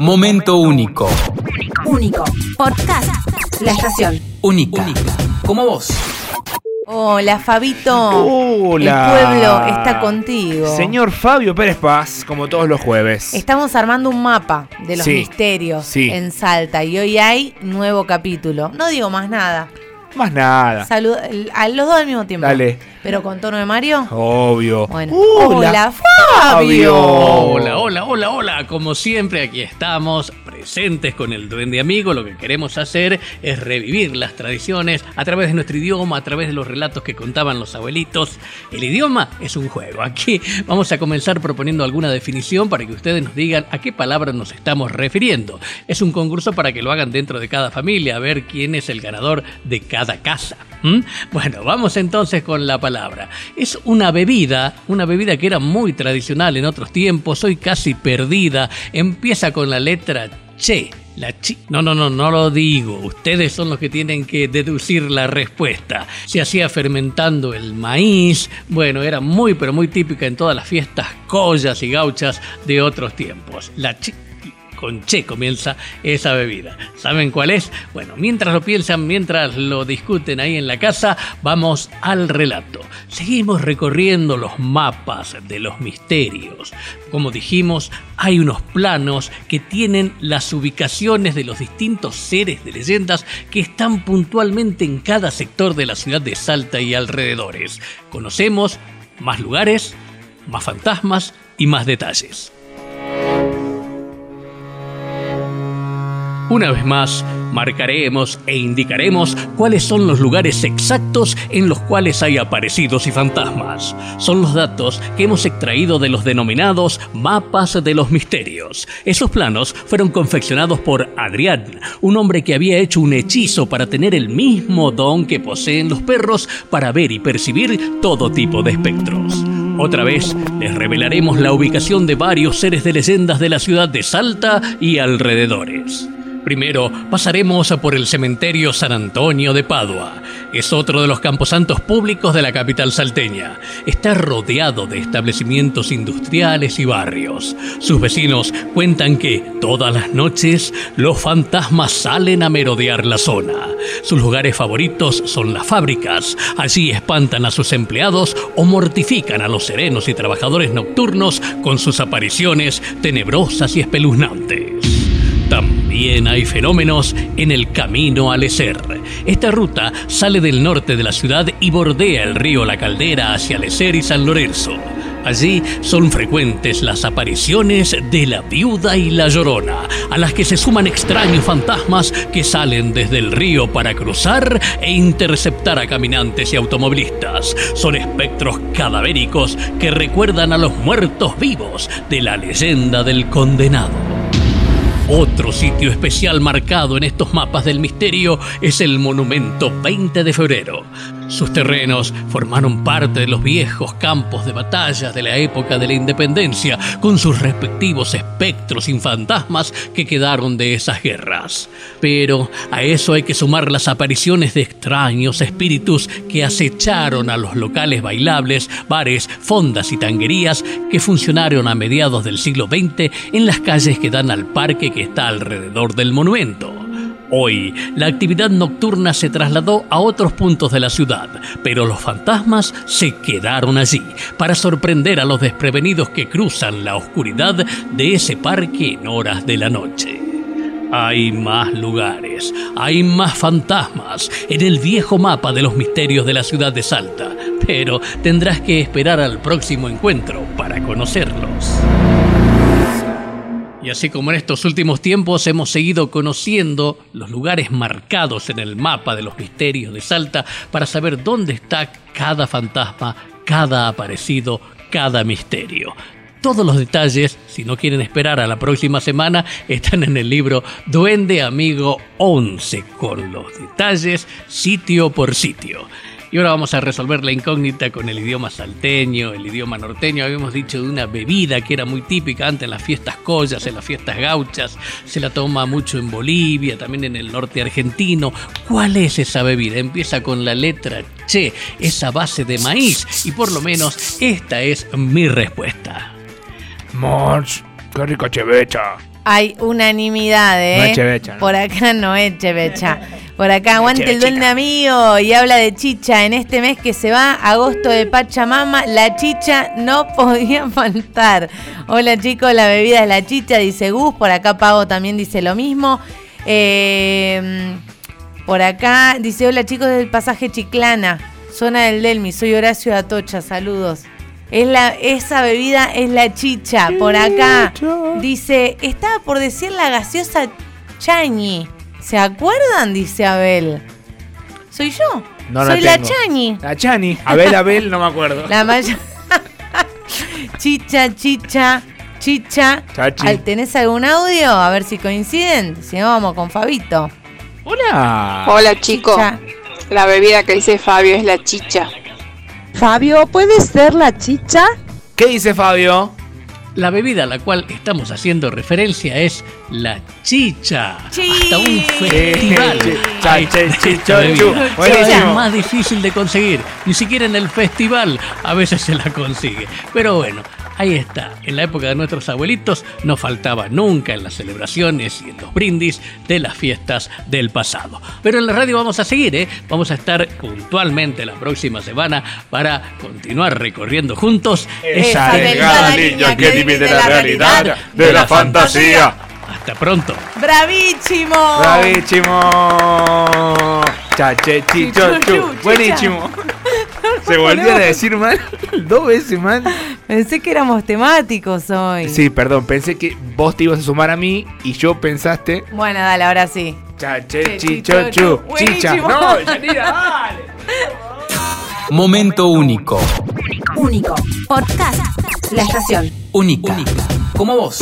Momento único. Único. Podcast. La estación. Única. Como vos. Hola, Fabito. Hola. El pueblo está contigo. Señor Fabio Pérez Paz, como todos los jueves. Estamos armando un mapa de los Sí, misterios sí. en Salta y hoy hay nuevo capítulo. No digo más nada. Más nada. Salud a los dos al mismo tiempo. Dale. Pero con tono de Mario. Obvio. Bueno. Hola, Hola, Fabio. Hola, hola, hola, hola. Como siempre, aquí estamos presentes con el Duende Amigo. Lo que queremos hacer es revivir las tradiciones a través de nuestro idioma, a través de los relatos que contaban los abuelitos. El idioma es un juego. Aquí vamos a comenzar proponiendo alguna definición para que ustedes nos digan a qué palabra nos estamos refiriendo. Es un concurso para que lo hagan dentro de cada familia, a ver quién es el ganador de cada casa. ¿Mm? Bueno, vamos entonces con la palabra. Es una bebida, una bebida que era muy tradicional en otros tiempos, hoy casi perdida. Empieza con la letra che. La chi. No, no, no, no lo digo. Ustedes son los que tienen que deducir la respuesta. Se hacía fermentando el maíz. Bueno, era muy, pero muy típica en todas las fiestas collas y gauchas de otros tiempos. La chi con che comienza esa bebida. ¿Saben cuál es? Bueno, mientras lo piensan, mientras lo discuten ahí en la casa, vamos al relato. Seguimos recorriendo los mapas de los misterios. Como dijimos, hay unos planos que tienen las ubicaciones de los distintos seres de leyendas que están puntualmente en cada sector de la ciudad de Salta y alrededores. Conocemos más lugares, más fantasmas y más detalles. Una vez más, marcaremos e indicaremos cuáles son los lugares exactos en los cuales hay aparecidos y fantasmas. Son los datos que hemos extraído de los denominados mapas de los misterios. Esos planos fueron confeccionados por Adrián, un hombre que había hecho un hechizo para tener el mismo don que poseen los perros para ver y percibir todo tipo de espectros. Otra vez les revelaremos la ubicación de varios seres de leyendas de la ciudad de Salta y alrededores. Primero pasaremos por el cementerio San Antonio de Padua. Es otro de los camposantos públicos de la capital salteña. Está rodeado de establecimientos industriales y barrios. Sus vecinos cuentan que todas las noches los fantasmas salen a merodear la zona. Sus lugares favoritos son las fábricas. Allí espantan a sus empleados o mortifican a los serenos y trabajadores nocturnos con sus apariciones tenebrosas y espeluznantes. Hay fenómenos en el camino al Eser. Esta ruta sale del norte de la ciudad y bordea el río La Caldera hacia Lecer y San Lorenzo. Allí son frecuentes las apariciones de la viuda y la llorona, a las que se suman extraños fantasmas que salen desde el río para cruzar e interceptar a caminantes y automovilistas. Son espectros cadavéricos que recuerdan a los muertos vivos de la leyenda del condenado. Otro sitio especial marcado en estos mapas del misterio es el Monumento 20 de Febrero. Sus terrenos formaron parte de los viejos campos de batalla de la época de la independencia, con sus respectivos espectros y fantasmas que quedaron de esas guerras. Pero a eso hay que sumar las apariciones de extraños espíritus que acecharon a los locales bailables, bares, fondas y tanguerías que funcionaron a mediados del siglo XX en las calles que dan al parque que está alrededor del monumento. Hoy, la actividad nocturna se trasladó a otros puntos de la ciudad, pero los fantasmas se quedaron allí para sorprender a los desprevenidos que cruzan la oscuridad de ese parque en horas de la noche. Hay más lugares, hay más fantasmas en el viejo mapa de los misterios de la ciudad de Salta, pero tendrás que esperar al próximo encuentro para conocerlos. Y así como en estos últimos tiempos hemos seguido conociendo los lugares marcados en el mapa de los misterios de Salta para saber dónde está cada fantasma, cada aparecido, cada misterio. Todos los detalles, si no quieren esperar a la próxima semana, están en el libro Duende Amigo 11, con los detalles sitio por sitio. Y ahora vamos a resolver la incógnita con el idioma salteño, el idioma norteño. Habíamos dicho de una bebida que era muy típica antes en las fiestas collas, en las fiestas gauchas. Se la toma mucho en Bolivia, también en el norte argentino. ¿Cuál es esa bebida? Empieza con la letra che, esa base de maíz. Y por lo menos esta es mi respuesta. Mons, qué rica chevecha. Hay unanimidad, ¿eh? No es Chevecha, ¿no? Por acá no es Chevecha. Por acá aguante el duende amigo y habla de chicha. En este mes que se va, agosto de Pachamama, la chicha no podía faltar. Hola chicos, la bebida es la chicha, dice Gus. Por acá Pago también dice lo mismo. Eh, por acá dice, hola chicos del pasaje Chiclana, zona del Delmi, soy Horacio de Atocha, saludos. Es la, esa bebida es la chicha. Por acá dice, estaba por decir la gaseosa Chañi. ¿Se acuerdan? Dice Abel. ¿Soy yo? No la Soy la tengo. Chañi. La Chani. Abel, Abel, no me acuerdo. La maya. chicha, chicha, chicha. Chachi. ¿Tenés algún audio? A ver si coinciden. Si no, vamos con Fabito. Hola. Hola chicos, Chicha. la bebida que dice Fabio es la chicha. Fabio, ¿puede ser la chicha? ¿Qué dice Fabio? La bebida a la cual estamos haciendo referencia es la chicha. Sí. Hasta un festival. Cha, hay che, de chi, esta cho, bebida. chu. Es más difícil de conseguir. Ni siquiera en el festival a veces se la consigue. Pero bueno, ahí está. En la época de nuestros abuelitos no faltaba nunca en las celebraciones y en los brindis de las fiestas del pasado. Pero en la radio vamos a seguir, ¿eh? Vamos a estar puntualmente la próxima semana para continuar recorriendo juntos Esa delgada línea que divide la realidad de la fantasía. Hasta pronto. ¡Bravísimo! Bravísimo. Chache, chi, cho, Chu, chu. chu, Buenísimo. Se volvieron a decir mal dos veces mal. Pensé que éramos temáticos hoy. Sí, perdón, pensé que vos te ibas a sumar a mí y yo pensaste Bueno, dale, ahora sí. chache, Che, chi, cho, chu. Chicha. No, Yanira, dale. Momento único. Único. Podcast. La estación. Única. Como vos.